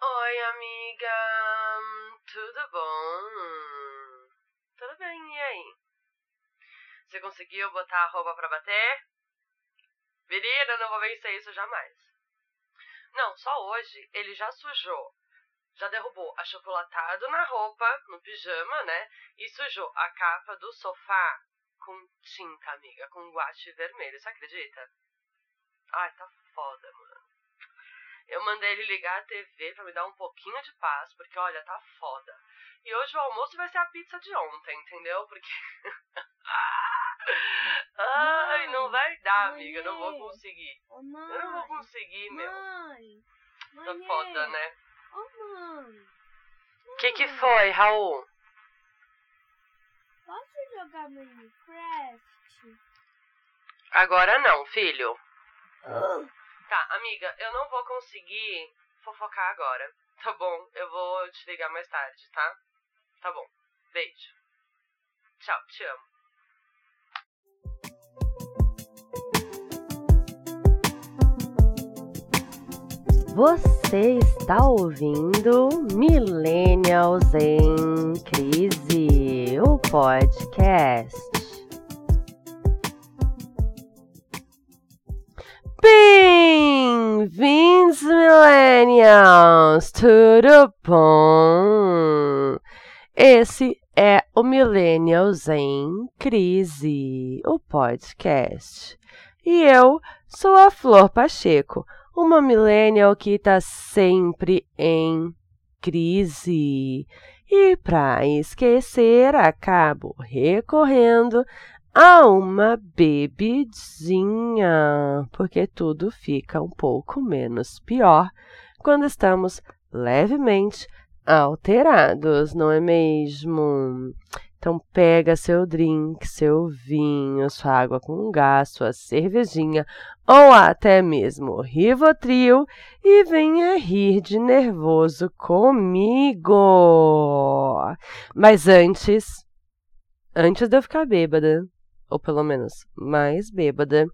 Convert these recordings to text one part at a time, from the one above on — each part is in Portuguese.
Oi, amiga. Tudo bom? Tudo bem, e aí? Você conseguiu botar a roupa pra bater? Menina, não vou vencer isso jamais. Não, só hoje ele já sujou. Já derrubou achocolatado na roupa, no pijama, né? E sujou a capa do sofá com tinta, amiga, com guache vermelho. Você acredita? Ai, tá foda, mano. Eu mandei ele ligar a TV pra me dar um pouquinho de paz, porque olha, tá foda. E hoje o almoço vai ser a pizza de ontem, entendeu? Porque. Ai, não vai dar, amiga. Não vou conseguir. Ô, mãe. Eu não vou conseguir, meu. Mãe. Tá foda, né? Ô, mãe. O que que foi, Raul? Posso jogar Minecraft? Agora não, filho. Tá, amiga, eu não vou conseguir fofocar agora. Tá bom, eu vou te ligar mais tarde, tá? Tá bom. Beijo. Tchau, te amo. Você está ouvindo Millennials em Crise, o podcast. Bem-vindos, Millennials! Tudo bom? Esse é o Millennials em Crise, o podcast. E eu sou a Flor Pacheco, uma millennial que está sempre em crise. E para esquecer, acabo recorrendo a uma bebidinha, porque tudo fica um pouco menos pior quando estamos levemente alterados, não é mesmo? Então pega seu drink, seu vinho, sua água com gás, sua cervejinha ou até mesmo Rivotril e venha rir de nervoso comigo. Mas antes, antes de eu ficar bêbada, ou pelo menos mais bêbada,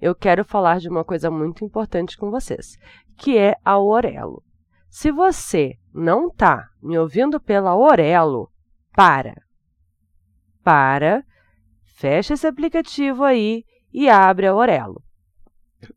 eu quero falar de uma coisa muito importante com vocês, que é a Orelo. Se você não tá me ouvindo pela Orelo, para. Para, fecha esse aplicativo aí e abre a Orelo.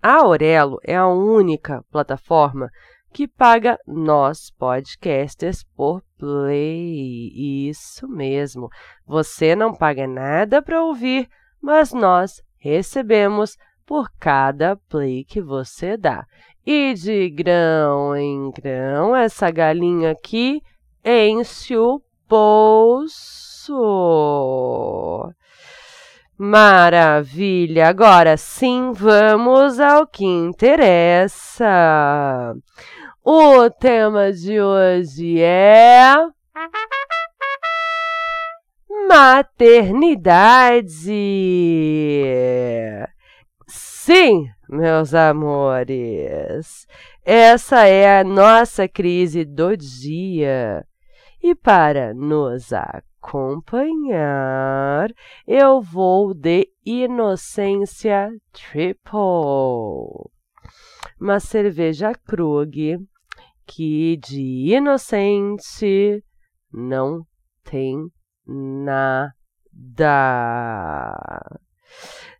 A Aurelo é a única plataforma que paga nós podcasters por play. Isso mesmo. Você não paga nada para ouvir, mas nós recebemos por cada play que você dá. E de grão em grão, essa galinha aqui enche o bolso. Maravilha! Agora sim, vamos ao que interessa. O tema de hoje é. Maternidade. Sim, meus amores, essa é a nossa crise do dia. E para nos acompanhar, eu vou de Inocência Triple. Uma cerveja Krug que de inocente não tem nada.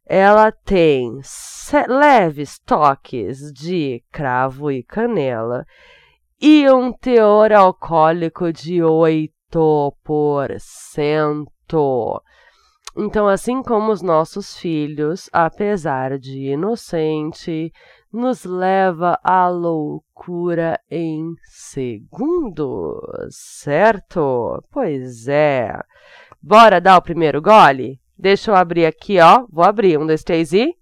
Ela tem leves toques de cravo e canela e um teor alcoólico de 8%. Então, assim como os nossos filhos, apesar de inocente, nos leva à loucura em segundos, certo? Pois é. Bora dar o primeiro gole? Deixa eu abrir aqui, ó. Vou abrir. Um, dois, três e.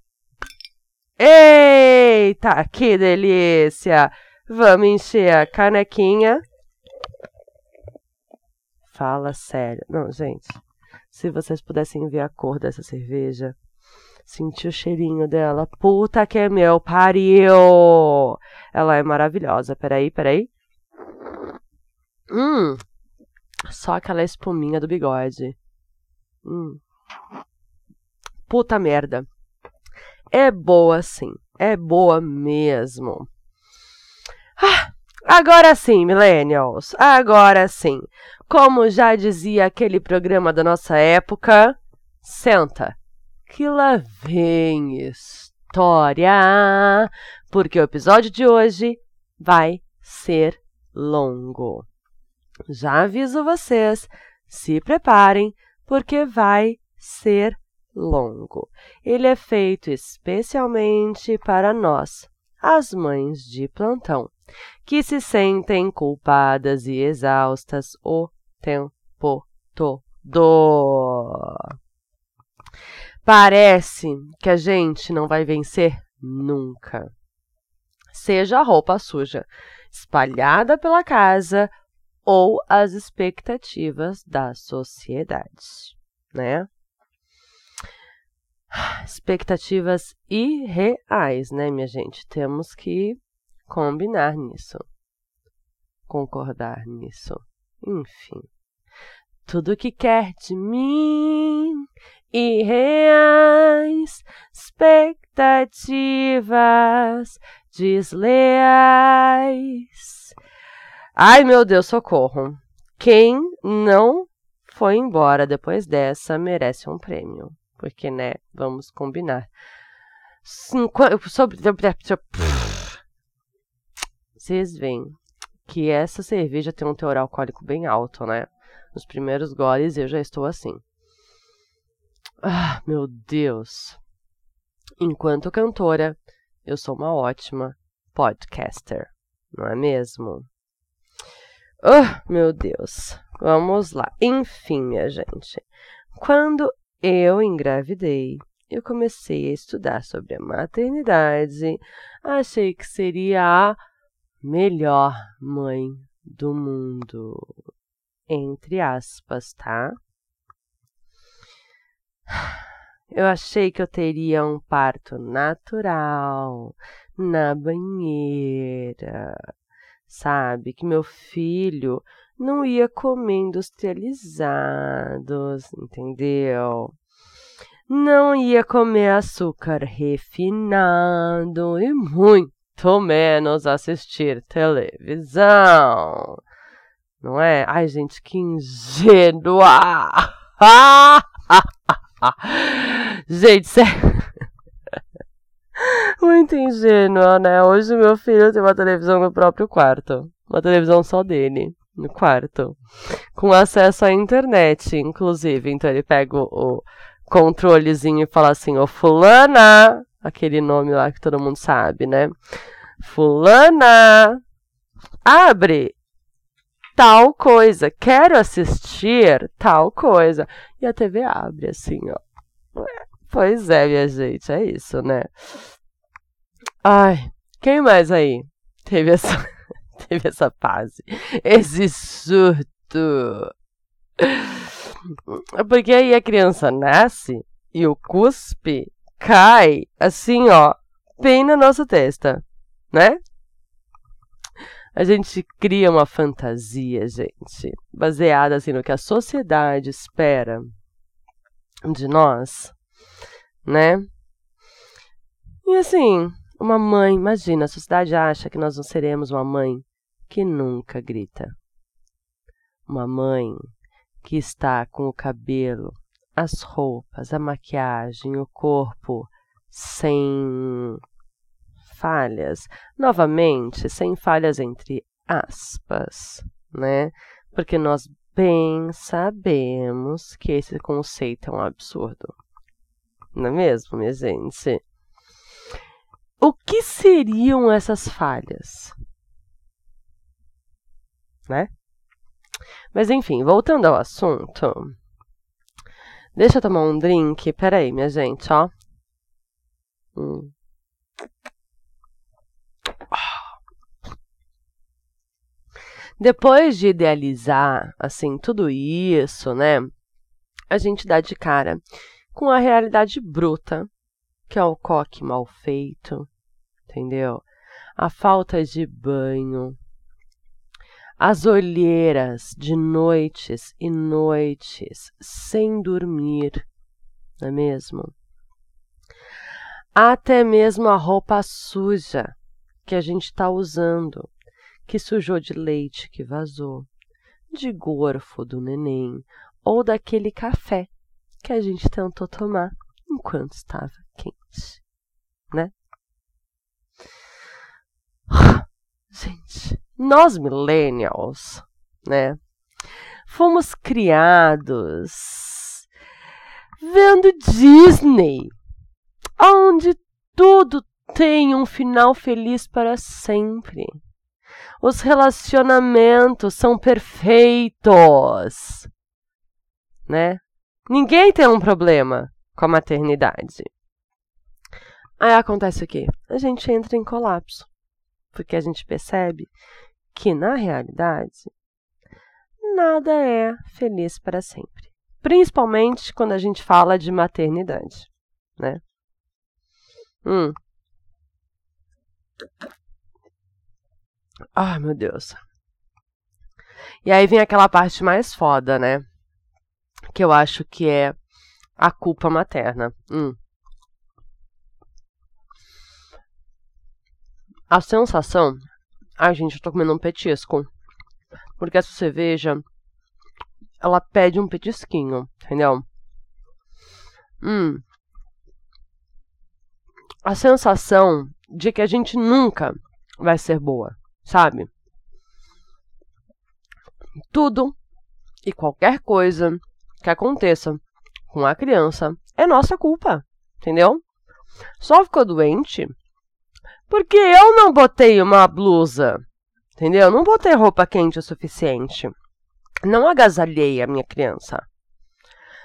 Eita, que delícia! Vamos encher a canequinha. Fala sério. Não, gente. Se vocês pudessem ver a cor dessa cerveja, sentir o cheirinho dela. Puta que é meu, pariu! Ela é maravilhosa. Peraí, peraí. Hum. Só aquela espuminha do bigode. Hum. Puta merda. É boa sim. É boa mesmo. Ah, Agora sim, millennials, agora sim. Como já dizia aquele programa da nossa época, senta, que lá vem história, porque o episódio de hoje vai ser longo. Já aviso vocês, se preparem, porque vai ser longo. Ele é feito especialmente para nós, as mães de plantão, que se sentem culpadas e exaustas o tempo todo. Parece que a gente não vai vencer nunca. Seja a roupa suja espalhada pela casa ou as expectativas da sociedade, né? Expectativas irreais, né, minha gente? Temos que combinar nisso, concordar nisso, enfim. Tudo que quer de mim, irreais, expectativas desleais. Ai, meu Deus, socorro. Quem não foi embora depois dessa merece um prêmio. Porque, né, vamos combinar. Vocês veem que essa cerveja tem um teor alcoólico bem alto, né? Nos primeiros goles eu já estou assim. Ah, meu Deus. Enquanto cantora, eu sou uma ótima podcaster, não é mesmo? Oh, meu Deus. Vamos lá. Enfim, minha gente. Quando eu engravidei, eu comecei a estudar sobre a maternidade. Achei que seria a melhor mãe do mundo. Entre aspas, tá? Eu achei que eu teria um parto natural, na banheira, sabe? Que meu filho não ia comer industrializados, entendeu? Não ia comer açúcar refinado e muito menos assistir televisão. Não é? Ai, gente, que ingênua! gente, sério. Muito ingênua, né? Hoje meu filho tem uma televisão no próprio quarto. Uma televisão só dele no quarto, com acesso à internet, inclusive. Então ele pega o, controlezinho e fala assim: Ô Fulana, aquele nome lá que todo mundo sabe, né? Fulana, abre tal coisa, quero assistir tal coisa. E a TV abre assim, ó. Pois é, minha gente, é isso, né? Ai, quem mais aí teve essa teve essa fase. Esse surto. Porque aí a criança nasce e o cuspe cai assim, ó, bem na nossa testa, né? A gente cria uma fantasia, gente, baseada assim no que a sociedade espera de nós, né? E assim, uma mãe, imagina, a sociedade acha que nós não seremos uma mãe que nunca grita. Uma mãe que está com o cabelo, as roupas, a maquiagem, o corpo sem falhas. Novamente, sem falhas entre aspas, né? Porque nós bem sabemos que esse conceito é um absurdo. Não é mesmo, minha gente? O que seriam essas falhas? né? Mas enfim, voltando ao assunto. Deixa eu tomar um drink. Pera aí, minha gente, ó. Hum. Depois de idealizar, assim, tudo isso, né? A gente dá de cara com a realidade bruta, que é o coque mal feito, entendeu? A falta de banho, as olheiras de noites e noites sem dormir, não é mesmo? Até mesmo a roupa suja que a gente está usando, que sujou de leite que vazou, de gorfo do neném ou daquele café que a gente tentou tomar enquanto estava quente, né? Gente, nós millennials, né? Fomos criados vendo Disney, onde tudo tem um final feliz para sempre. Os relacionamentos são perfeitos, né? Ninguém tem um problema com a maternidade. Aí acontece o quê? A gente entra em colapso, porque a gente percebe que na realidade nada é feliz para sempre, principalmente quando a gente fala de maternidade, né? Hum. Ai, meu Deus. E aí vem aquela parte mais foda, né? Que eu acho que é a culpa materna. Hum. A sensação. Ai, gente, eu tô comendo um petisco. Porque essa cerveja. Ela pede um petisquinho, entendeu? Hum. A sensação de que a gente nunca vai ser boa sabe? Tudo e qualquer coisa que aconteça com a criança é nossa culpa, entendeu? Só ficou doente porque eu não botei uma blusa, entendeu? Não botei roupa quente o suficiente. Não agasalhei a minha criança.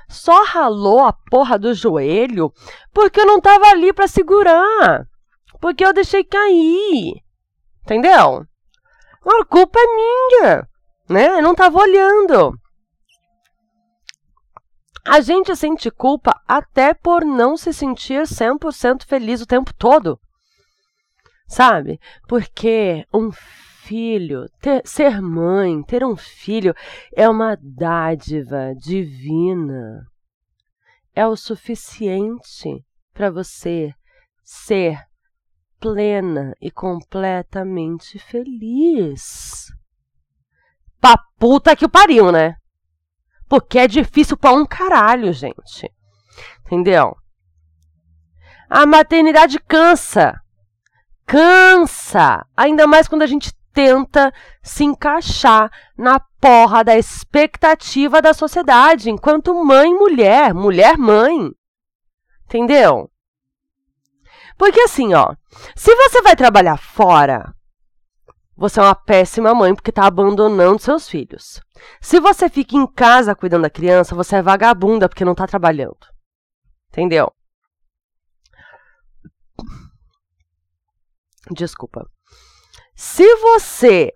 Só ralou a porra do joelho porque eu não tava ali para segurar. Porque eu deixei cair. Entendeu? A culpa é minha, né? Eu não estava olhando. A gente sente culpa até por não se sentir 100% feliz o tempo todo. Sabe? Porque um filho, ter, ser mãe, ter um filho é uma dádiva divina. É o suficiente para você ser plena e completamente feliz. Pra puta que o pariu, né? Porque é difícil pra um caralho, gente. Entendeu? A maternidade cansa. Cansa! Ainda mais quando a gente tenta se encaixar na porra da expectativa da sociedade enquanto mãe mulher, mulher mãe. Entendeu? Porque assim, ó, se você vai trabalhar fora, você é uma péssima mãe porque está abandonando seus filhos. Se você fica em casa cuidando da criança, você é vagabunda porque não está trabalhando. Entendeu? Desculpa. Se você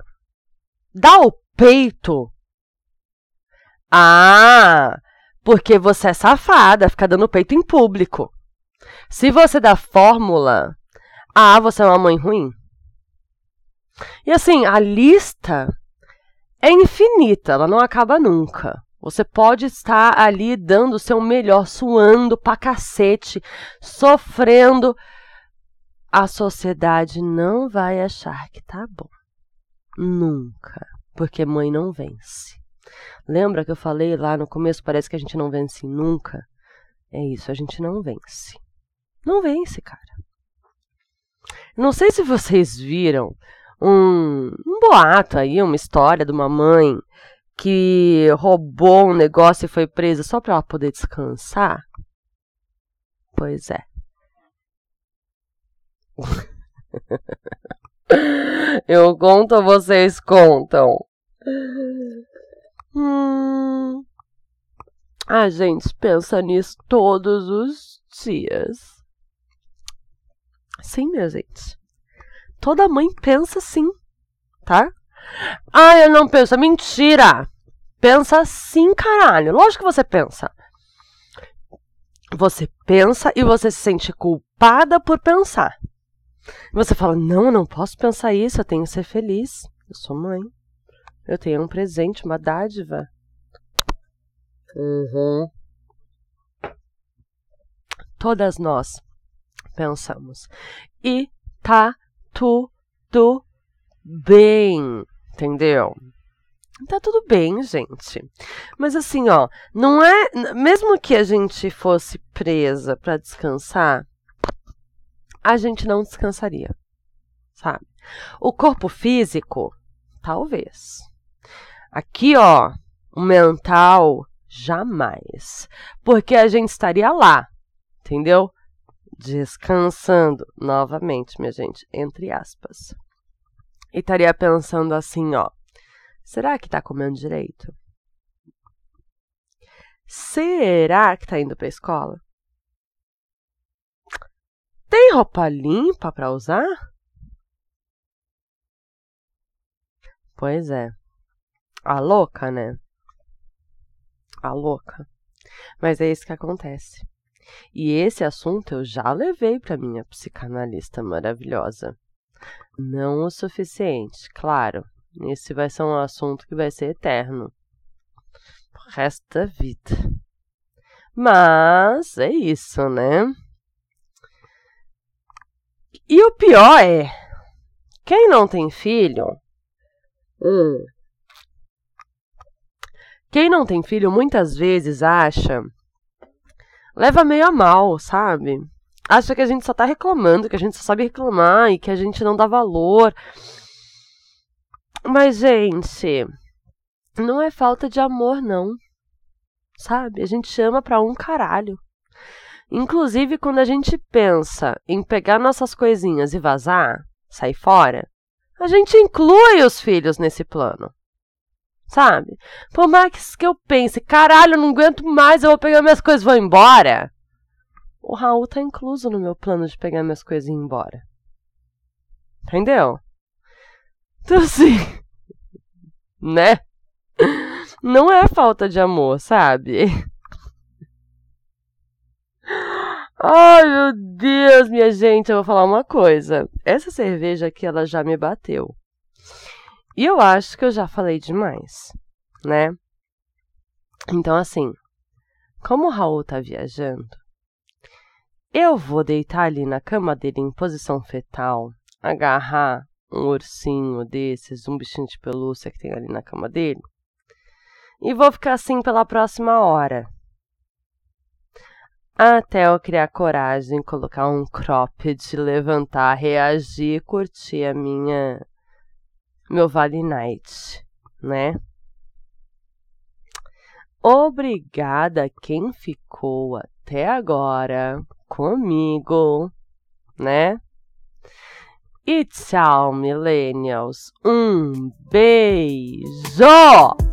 dá o peito. Ah, porque você é safada, fica dando peito em público. Se você dá fórmula, ah, você é uma mãe ruim. E assim, a lista é infinita, ela não acaba nunca. Você pode estar ali dando o seu melhor, suando pra cacete, sofrendo. A sociedade não vai achar que tá bom. Nunca. Porque mãe não vence. Lembra que eu falei lá no começo? Parece que a gente não vence nunca. É isso, a gente não vence. Não vence, cara. Não sei se vocês viram um, um boato aí, uma história de uma mãe que roubou um negócio e foi presa só para ela poder descansar. Pois é. Eu conto vocês contam? Hum. A gente pensa nisso todos os dias. Sim, minha gente. Toda mãe pensa assim, tá? Ah, eu não penso. Mentira! Pensa sim, caralho. Lógico que você pensa. Você pensa e você se sente culpada por pensar. Você fala: Não, eu não posso pensar isso, eu tenho que ser feliz. Eu sou mãe. Eu tenho um presente, uma dádiva. Uhum. Todas nós pensamos. E tá tudo bem, entendeu? Tá tudo bem, gente. Mas assim, ó, não é. Mesmo que a gente fosse presa para descansar, a gente não descansaria, sabe? O corpo físico, talvez. Aqui, ó, o mental, jamais. Porque a gente estaria lá, entendeu? Descansando novamente, minha gente, entre aspas. E estaria pensando assim, ó. Será que tá comendo direito? Será que tá indo pra escola? Tem roupa limpa para usar? Pois é. A louca, né? A louca. Mas é isso que acontece. E esse assunto eu já levei para minha psicanalista maravilhosa. Não o suficiente, claro, esse vai ser um assunto que vai ser eterno. Pro resto da vida. Mas é isso, né? E o pior é, quem não tem filho. Hum, quem não tem filho muitas vezes acha. Leva meio a mal, sabe? Acha que a gente só tá reclamando, que a gente só sabe reclamar e que a gente não dá valor. Mas, gente, não é falta de amor, não. Sabe? A gente chama pra um caralho. Inclusive, quando a gente pensa em pegar nossas coisinhas e vazar, sair fora, a gente inclui os filhos nesse plano. Sabe? Por mais que eu pense, caralho, eu não aguento mais, eu vou pegar minhas coisas e vou embora. O Raul tá incluso no meu plano de pegar minhas coisas e ir embora. Entendeu? Então, assim. Né? Não é falta de amor, sabe? Ai, meu Deus, minha gente, eu vou falar uma coisa. Essa cerveja aqui, ela já me bateu. E eu acho que eu já falei demais, né? Então, assim, como o Raul tá viajando, eu vou deitar ali na cama dele em posição fetal, agarrar um ursinho desses, um bichinho de pelúcia que tem ali na cama dele. E vou ficar assim pela próxima hora. Até eu criar coragem, colocar um cropped, levantar, reagir, curtir a minha meu Vale Night, né? Obrigada quem ficou até agora comigo, né? E tchau, millennials. Um beijo!